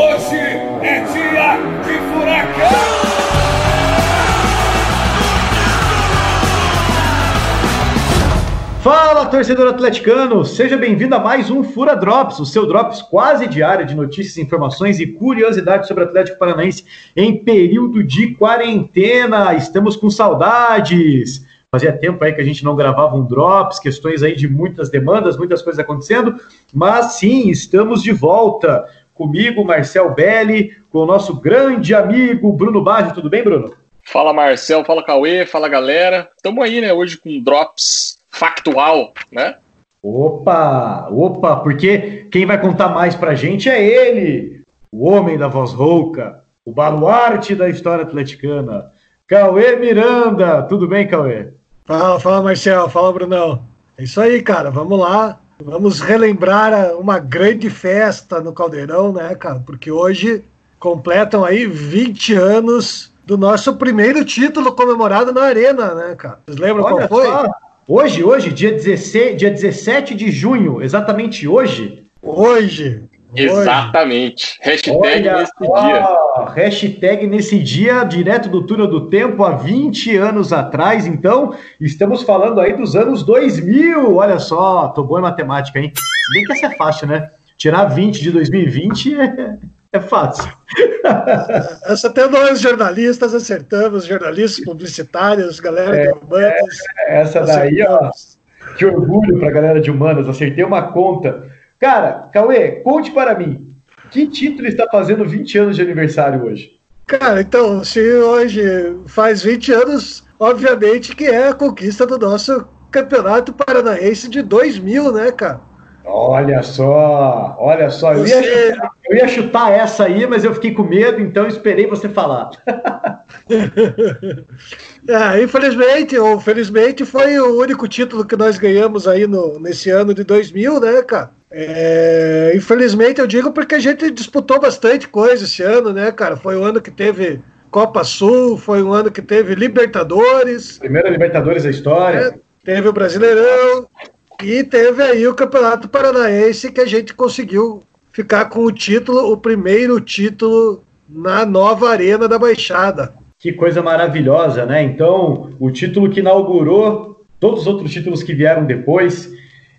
Hoje é dia de furacão! Fala, torcedor atleticano! Seja bem-vindo a mais um Fura Drops, o seu drops quase diário de notícias, informações e curiosidades sobre o Atlético Paranaense em período de quarentena. Estamos com saudades! Fazia tempo aí que a gente não gravava um Drops, questões aí de muitas demandas, muitas coisas acontecendo, mas sim, estamos de volta. Comigo, Marcel Belli, com o nosso grande amigo Bruno Baggio. Tudo bem, Bruno? Fala, Marcel. Fala, Cauê. Fala, galera. Estamos aí, né, hoje com Drops factual, né? Opa, opa, porque quem vai contar mais pra gente é ele, o homem da voz rouca, o baluarte da história atleticana, Cauê Miranda. Tudo bem, Cauê? Fala, fala, Marcel. Fala, Brunão. É isso aí, cara. Vamos lá. Vamos relembrar uma grande festa no Caldeirão, né, cara? Porque hoje completam aí 20 anos do nosso primeiro título comemorado na Arena, né, cara? Vocês lembram Olha qual foi? Só. Hoje, hoje, dia, 16, dia 17 de junho, exatamente hoje. Hoje. Exatamente. Hashtag Olha, nesse ó, dia. Hashtag nesse dia, direto do túnel do tempo, há 20 anos atrás. Então, estamos falando aí dos anos 2000. Olha só, tô bom em matemática, hein? Se bem que essa é fácil, né? Tirar 20 de 2020 é, é fácil. Essa até nós jornalistas acertamos, jornalistas publicitários, galera é, de humanas. É, essa daí, ó, que orgulho para a galera de humanas, acertei uma conta. Cara, Cauê, conte para mim, que título está fazendo 20 anos de aniversário hoje? Cara, então, se hoje faz 20 anos, obviamente que é a conquista do nosso Campeonato Paranaense de 2000, né, cara? Olha só, olha só. Eu, ia chutar, eu, ia chutar, essa aí, mas eu fiquei com medo, então esperei você falar. é, infelizmente, ou felizmente, foi o único título que nós ganhamos aí no, nesse ano de 2000, né, cara? É, infelizmente, eu digo porque a gente disputou bastante coisa esse ano, né, cara? Foi o ano que teve Copa Sul, foi um ano que teve Libertadores. Primeira Libertadores da história. É, teve o Brasileirão. E teve aí o Campeonato Paranaense que a gente conseguiu ficar com o título, o primeiro título na nova Arena da Baixada. Que coisa maravilhosa, né? Então, o título que inaugurou todos os outros títulos que vieram depois,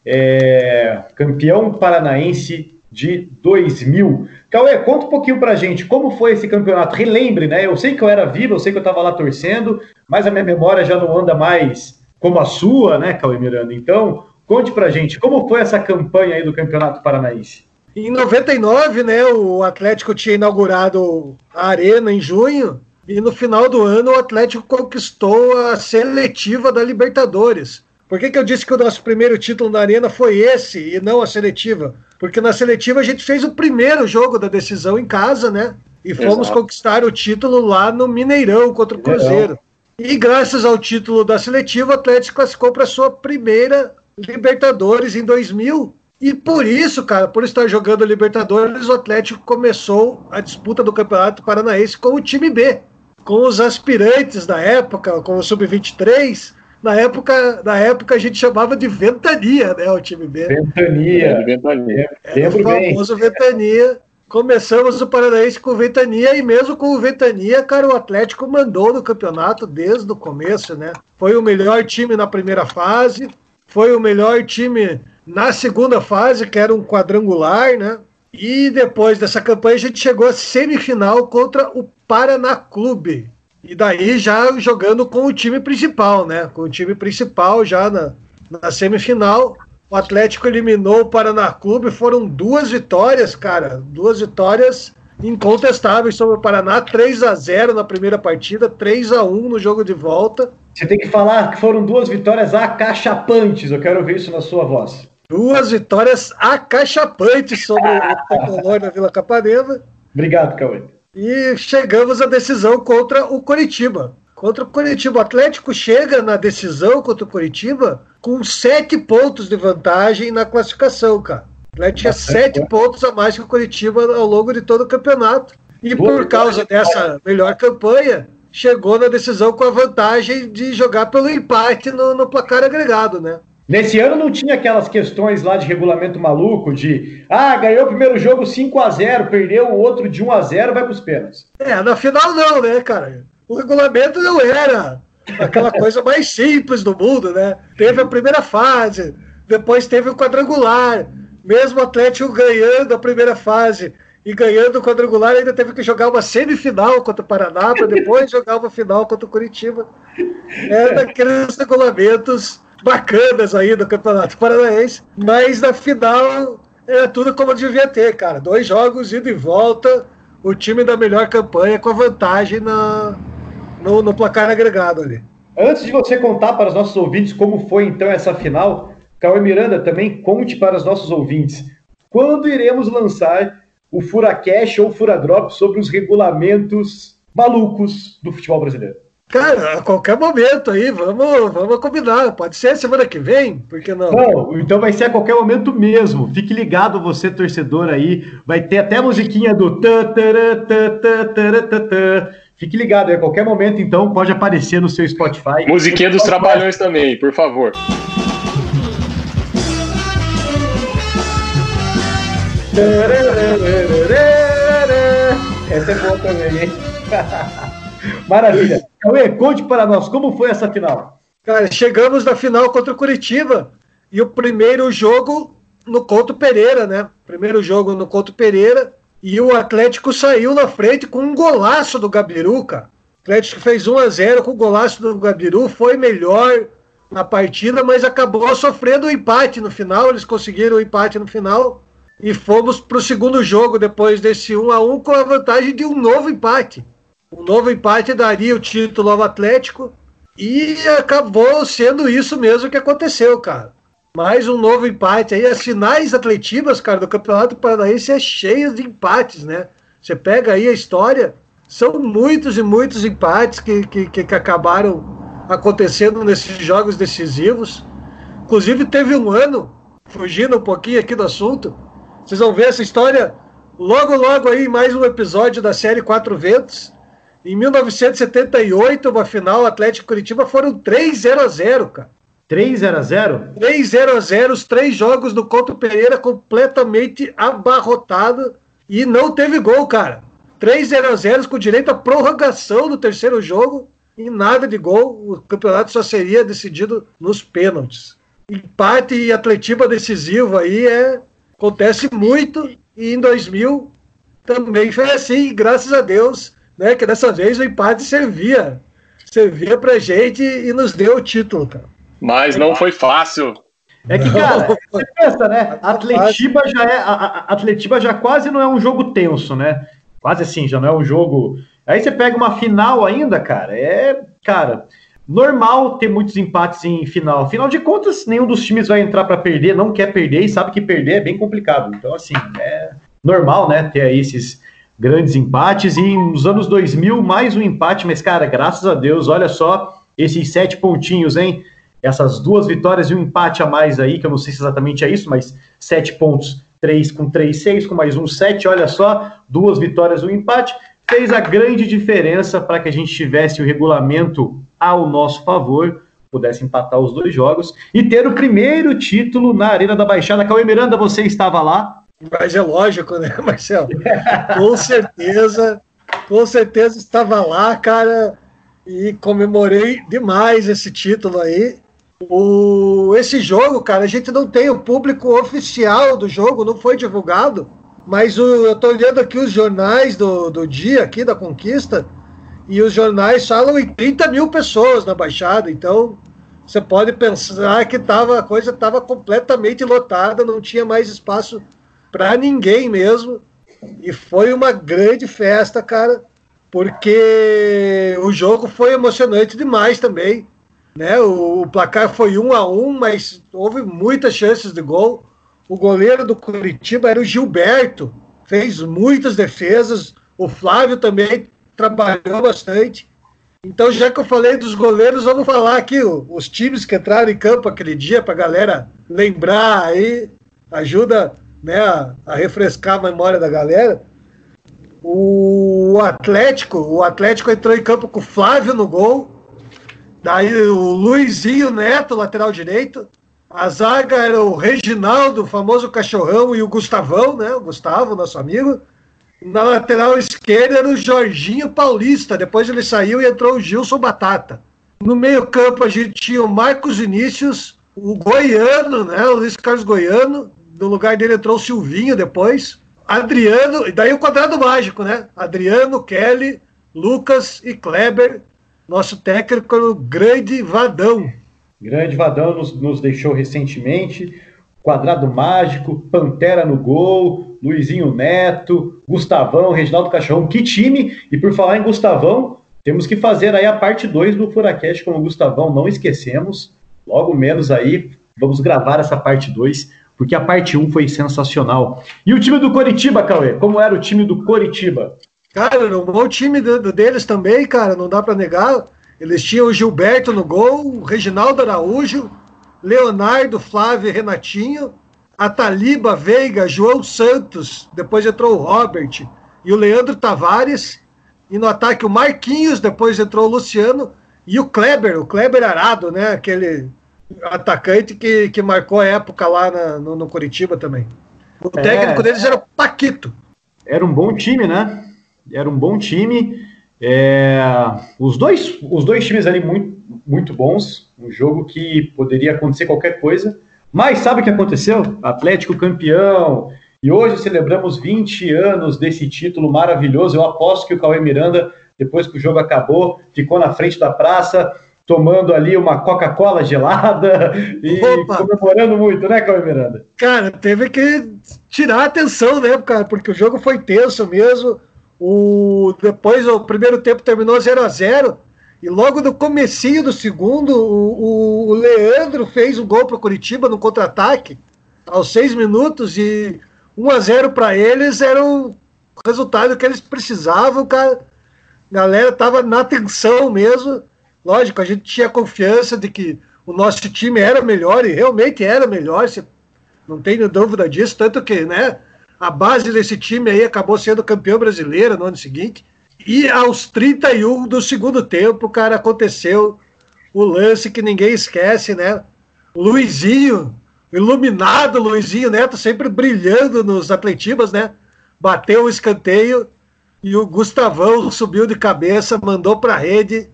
é... campeão paranaense de 2000. Cauê, conta um pouquinho pra gente como foi esse campeonato. Relembre, né? Eu sei que eu era vivo, eu sei que eu estava lá torcendo, mas a minha memória já não anda mais como a sua, né, Cauê Miranda? Então, Conte pra gente, como foi essa campanha aí do Campeonato Paranaense? Em 99, né, o Atlético tinha inaugurado a Arena em junho, e no final do ano o Atlético conquistou a seletiva da Libertadores. Por que, que eu disse que o nosso primeiro título na Arena foi esse e não a seletiva? Porque na seletiva a gente fez o primeiro jogo da decisão em casa, né? E fomos Exato. conquistar o título lá no Mineirão contra o Cruzeiro. E graças ao título da seletiva, o Atlético classificou para sua primeira Libertadores em 2000. E por isso, cara, por estar jogando Libertadores, o Atlético começou a disputa do Campeonato Paranaense com o time B, com os aspirantes da época, com o Sub-23. Na época, na época a gente chamava de Ventania, né, o time B. Ventania. É, Ventania. Era o famoso bem. Ventania. Começamos o Paranaense com o Ventania e mesmo com o Ventania, cara, o Atlético mandou no campeonato desde o começo, né? Foi o melhor time na primeira fase, foi o melhor time na segunda fase, que era um quadrangular, né? E depois dessa campanha a gente chegou à semifinal contra o Paraná Clube. E daí já jogando com o time principal, né? Com o time principal já na, na semifinal. O Atlético eliminou o Paraná Clube, foram duas vitórias, cara. Duas vitórias incontestáveis sobre o Paraná, 3 a 0 na primeira partida, 3 a 1 no jogo de volta. Você tem que falar que foram duas vitórias acachapantes. Eu quero ver isso na sua voz. Duas vitórias acachapantes sobre o Tricolor na Vila Capanema. Obrigado, Cauê. E chegamos à decisão contra o Coritiba. Contra o Coritiba. O Atlético chega na decisão contra o Coritiba com sete pontos de vantagem na classificação, cara. O Atlético tinha sete pontos a mais que o Coritiba ao longo de todo o campeonato. E por causa dessa melhor campanha, chegou na decisão com a vantagem de jogar pelo empate no, no placar agregado, né? Nesse ano não tinha aquelas questões lá de regulamento maluco de ah, ganhou o primeiro jogo 5 a 0 perdeu o outro de 1 a 0 vai para os pênaltis. É, na final não, né, cara? O regulamento não era aquela coisa mais simples do mundo, né? Teve a primeira fase, depois teve o quadrangular, mesmo o Atlético ganhando a primeira fase e ganhando o quadrangular, ainda teve que jogar uma semifinal contra o Paraná, para depois jogar uma final contra o Curitiba. É daqueles regulamentos bacanas aí do Campeonato Paranaense, mas na final é tudo como devia ter, cara. Dois jogos, ida e volta, o time da melhor campanha com a vantagem na, no, no placar agregado ali. Antes de você contar para os nossos ouvintes como foi então essa final, Cauê Miranda também conte para os nossos ouvintes quando iremos lançar o Furacash ou Furadrop sobre os regulamentos malucos do futebol brasileiro. Cara, a qualquer momento aí, vamos, vamos combinar. Pode ser semana que vem, por que não? Não, então vai ser a qualquer momento mesmo. Fique ligado, você torcedor aí. Vai ter até a musiquinha do. Fique ligado, a qualquer momento, então, pode aparecer no seu Spotify. Musiquinha dos Trapalhões também, por favor. Essa é boa também, hein? Maravilha. Cauê, conte para nós, como foi essa final? Cara, chegamos na final contra o Curitiba e o primeiro jogo no Couto Pereira, né? Primeiro jogo no Couto Pereira e o Atlético saiu na frente com um golaço do Gabiru, cara. O Atlético fez 1 a 0 com o golaço do Gabiru, foi melhor na partida, mas acabou sofrendo o um empate no final. Eles conseguiram o um empate no final e fomos para o segundo jogo depois desse 1 a 1 com a vantagem de um novo empate. Um novo empate daria o título ao Atlético e acabou sendo isso mesmo que aconteceu, cara. Mais um novo empate aí. As finais atletivas, cara, do Campeonato Paranaense é cheio de empates, né? Você pega aí a história, são muitos e muitos empates que, que, que acabaram acontecendo nesses jogos decisivos. Inclusive, teve um ano, fugindo um pouquinho aqui do assunto, vocês vão ver essa história logo, logo aí, mais um episódio da série Quatro Ventos. Em 1978, uma final Atlético Curitiba foram 3 0 a 0 cara. 3 0 a 0 3 0 a 0 os três jogos do Couto Pereira completamente abarrotado e não teve gol, cara. 3 0 a 0 com direito à prorrogação no terceiro jogo e nada de gol. O campeonato só seria decidido nos pênaltis. Empate e Atletiba decisivo aí é Acontece muito e em 2000 também foi assim, graças a Deus, né, que dessa vez o empate servia, servia pra gente e nos deu o título, cara. Mas não foi fácil. É que, cara, você pensa, né? Atletiba já é. A, Atletiba já quase não é um jogo tenso, né? Quase assim, já não é um jogo. Aí você pega uma final ainda, cara. É. Cara, Normal ter muitos empates em final. Afinal de contas, nenhum dos times vai entrar para perder, não quer perder e sabe que perder é bem complicado. Então, assim, é normal, né, ter aí esses grandes empates. E nos anos 2000, mais um empate, mas, cara, graças a Deus, olha só esses sete pontinhos, hein? Essas duas vitórias e um empate a mais aí, que eu não sei se exatamente é isso, mas sete pontos, três com três, seis, com mais um, sete, olha só, duas vitórias, um empate, fez a grande diferença para que a gente tivesse o regulamento ao nosso favor, pudesse empatar os dois jogos e ter o primeiro título na Arena da Baixada. Cauê Miranda, você estava lá? Mas é lógico, né, Marcelo? com certeza, com certeza estava lá, cara, e comemorei demais esse título aí. O, esse jogo, cara, a gente não tem o público oficial do jogo, não foi divulgado, mas o, eu estou olhando aqui os jornais do, do dia aqui da conquista, e os jornais falam em 30 mil pessoas na Baixada, então você pode pensar que tava, a coisa estava completamente lotada, não tinha mais espaço para ninguém mesmo. E foi uma grande festa, cara, porque o jogo foi emocionante demais também. Né? O, o placar foi um a um, mas houve muitas chances de gol. O goleiro do Curitiba era o Gilberto, fez muitas defesas. O Flávio também trabalhou bastante. Então, já que eu falei dos goleiros, vamos falar aqui os times que entraram em campo aquele dia para a galera lembrar aí, ajuda né, a, a, refrescar a memória da galera. O Atlético, o Atlético entrou em campo com o Flávio no gol, daí o Luizinho Neto, lateral direito, A zaga era o Reginaldo, o famoso cachorrão, e o Gustavão, né? O Gustavo, nosso amigo. Na lateral esquerda era o Jorginho Paulista. Depois ele saiu e entrou o Gilson Batata. No meio-campo a gente tinha o Marcos Vinícius, o Goiano, né? O Luiz Carlos Goiano. No lugar dele entrou o Silvinho depois. Adriano, e daí o quadrado mágico, né? Adriano, Kelly, Lucas e Kleber. Nosso técnico o grande Vadão. Grande Vadão nos, nos deixou recentemente. Quadrado Mágico, Pantera no gol, Luizinho Neto, Gustavão, Reginaldo Cachorrão. Que time! E por falar em Gustavão, temos que fazer aí a parte 2 do Furacast com o Gustavão, não esquecemos. Logo menos aí, vamos gravar essa parte 2, porque a parte 1 um foi sensacional. E o time do Coritiba, Cauê? Como era o time do Coritiba? Cara, um bom time deles também, cara, não dá para negar. Eles tinham o Gilberto no gol, o Reginaldo Araújo, Leonardo, Flávio e Renatinho, a Taliba Veiga, João Santos, depois entrou o Robert e o Leandro Tavares, e no ataque o Marquinhos, depois entrou o Luciano e o Kleber, o Kleber Arado, né? Aquele atacante que, que marcou a época lá na, no, no Curitiba também. O é, técnico deles era o Paquito. Era um bom time, né? Era um bom time. É, os, dois, os dois times ali muito, muito bons, um jogo que poderia acontecer qualquer coisa, mas sabe o que aconteceu? Atlético campeão, e hoje celebramos 20 anos desse título maravilhoso. Eu aposto que o Cauê Miranda, depois que o jogo acabou, ficou na frente da praça, tomando ali uma Coca-Cola gelada e Opa. comemorando muito, né, Cauê Miranda? Cara, teve que tirar a atenção, né, cara, porque o jogo foi tenso mesmo. O, depois o primeiro tempo terminou 0 a 0 e logo no comecinho do segundo, o, o Leandro fez um gol para o Curitiba no contra-ataque aos seis minutos e 1 a 0 para eles era o resultado que eles precisavam, cara. A galera tava na tensão mesmo. Lógico, a gente tinha confiança de que o nosso time era melhor e realmente era melhor, não tenho dúvida disso, tanto que, né, a base desse time aí acabou sendo campeão brasileiro no ano seguinte. E aos 31 do segundo tempo, cara, aconteceu o lance que ninguém esquece, né? Luizinho, iluminado Luizinho Neto, sempre brilhando nos atletibas, né? Bateu o escanteio e o Gustavão subiu de cabeça, mandou para a rede,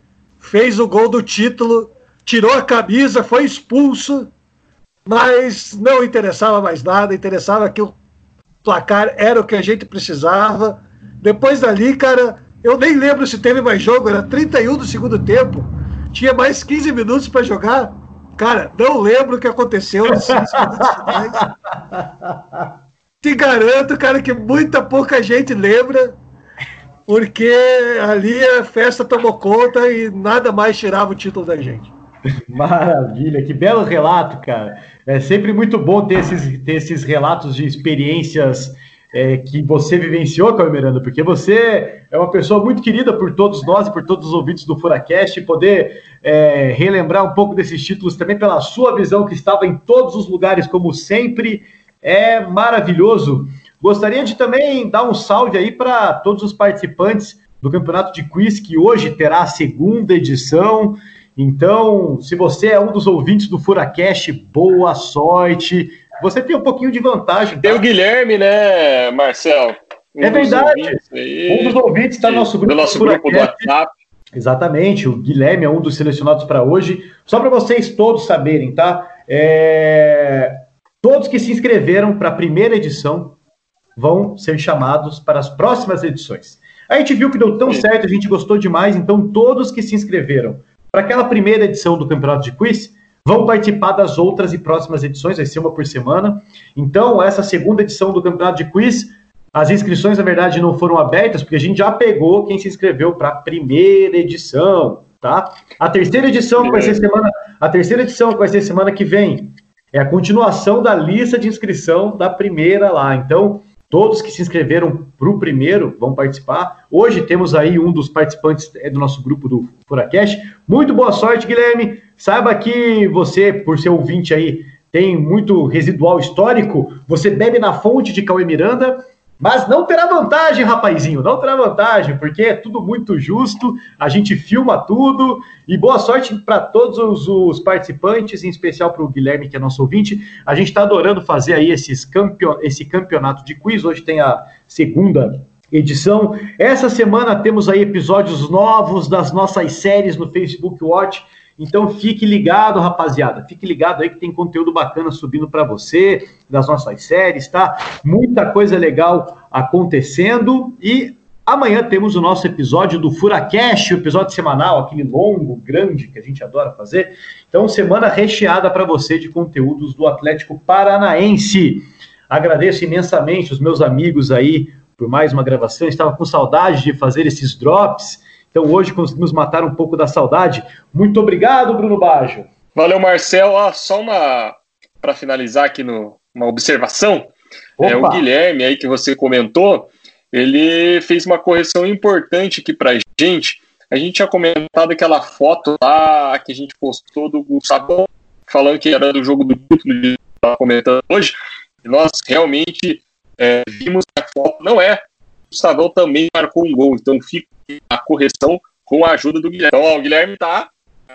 fez o gol do título, tirou a camisa, foi expulso, mas não interessava mais nada, interessava que o placar era o que a gente precisava. Depois dali, cara, eu nem lembro se teve mais jogo, era 31 do segundo tempo. Tinha mais 15 minutos para jogar. Cara, não lembro o que aconteceu nos minutos finais. Te garanto, cara, que muita pouca gente lembra, porque ali a festa tomou conta e nada mais tirava o título da gente. Maravilha, que belo relato, cara. É sempre muito bom ter esses, ter esses relatos de experiências é, que você vivenciou, Caio Miranda, porque você é uma pessoa muito querida por todos nós e por todos os ouvintes do Furacast, e poder é, relembrar um pouco desses títulos também pela sua visão, que estava em todos os lugares, como sempre, é maravilhoso. Gostaria de também dar um salve aí para todos os participantes do Campeonato de Quiz, que hoje terá a segunda edição. Então, se você é um dos ouvintes do Furacast, boa sorte. Você tem um pouquinho de vantagem. Tá? Tem o Guilherme, né, Marcel? Um é verdade. Um dos ouvintes está no nosso grupo do nosso grupo do WhatsApp. Exatamente, o Guilherme é um dos selecionados para hoje. Só para vocês todos saberem, tá? É... Todos que se inscreveram para a primeira edição vão ser chamados para as próximas edições. A gente viu que deu tão Sim. certo, a gente gostou demais, então todos que se inscreveram para aquela primeira edição do Campeonato de Quiz, vão participar das outras e próximas edições, vai ser uma por semana. Então, essa segunda edição do Campeonato de Quiz, as inscrições, na verdade, não foram abertas, porque a gente já pegou quem se inscreveu para a primeira edição, tá? A terceira edição que vai ser semana, a terceira edição que vai ser semana que vem é a continuação da lista de inscrição da primeira lá. Então, Todos que se inscreveram para o primeiro vão participar. Hoje temos aí um dos participantes é do nosso grupo do Furacast. Muito boa sorte, Guilherme. Saiba que você, por ser ouvinte aí, tem muito residual histórico. Você bebe na fonte de Cauê Miranda Mas não terá vantagem, rapazinho, não terá vantagem, porque é tudo muito justo, a gente filma tudo, e boa sorte para todos os, os, participantes, em especial para o Guilherme, que é nosso ouvinte. A gente está adorando fazer aí esses campeon esse campeonato de quiz, hoje tem a segunda edição. Essa semana temos aí episódios novos das nossas séries no Facebook Watch, então fique ligado, rapaziada. Fique ligado aí que tem conteúdo bacana subindo para você das nossas séries, tá? Muita coisa legal acontecendo e amanhã temos o nosso episódio do Furacast, o episódio semanal, aquele longo, grande que a gente adora fazer. Então, semana recheada para você de conteúdos do Atlético Paranaense. Agradeço imensamente os meus amigos aí por mais uma gravação. Estava com saudade de fazer esses drops. Então hoje conseguimos matar um pouco da saudade. Muito obrigado, Bruno Baggio. Valeu, Marcel. Ah, só uma para finalizar aqui no, uma observação. É, o Guilherme aí que você comentou, ele fez uma correção importante aqui para gente. A gente tinha comentado aquela foto lá que a gente postou do Gustavo falando que era do jogo do título estava comentando hoje. E nós realmente é, vimos que a foto não é. Gustavão também marcou um gol, então fica a correção com a ajuda do Guilherme. Então, ó, o Guilherme tá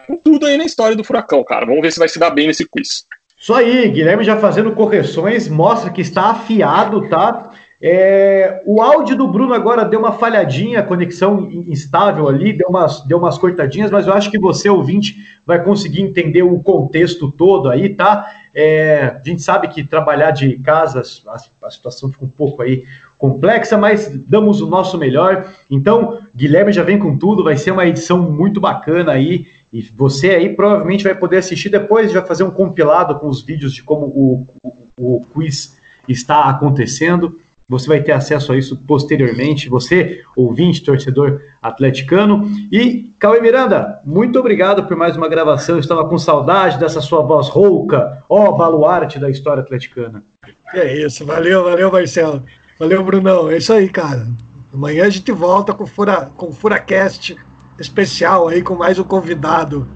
com tudo aí na história do Furacão, cara. Vamos ver se vai se dar bem nesse quiz. Isso aí, Guilherme já fazendo correções, mostra que está afiado, tá? É, o áudio do Bruno agora deu uma falhadinha, conexão instável ali, deu umas, deu umas cortadinhas, mas eu acho que você, ouvinte, vai conseguir entender o contexto todo aí, tá? É, a gente sabe que trabalhar de casa, a, a situação fica um pouco aí complexa, mas damos o nosso melhor. Então, Guilherme já vem com tudo, vai ser uma edição muito bacana aí. E você aí provavelmente vai poder assistir depois, já fazer um compilado com os vídeos de como o, o, o quiz está acontecendo. Você vai ter acesso a isso posteriormente, você, ouvinte, torcedor atleticano. E, Cauê Miranda, muito obrigado por mais uma gravação. Eu estava com saudade dessa sua voz rouca, ó, baluarte da história atleticana. É isso, valeu, valeu, Marcelo. Valeu, Brunão. É isso aí, cara. Amanhã a gente volta com Fura, com Furacast especial aí, com mais um convidado,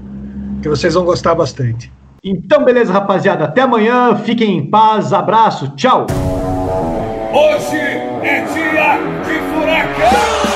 que vocês vão gostar bastante. Então, beleza, rapaziada. Até amanhã. Fiquem em paz. Abraço. Tchau. Hoje é dia de furacão!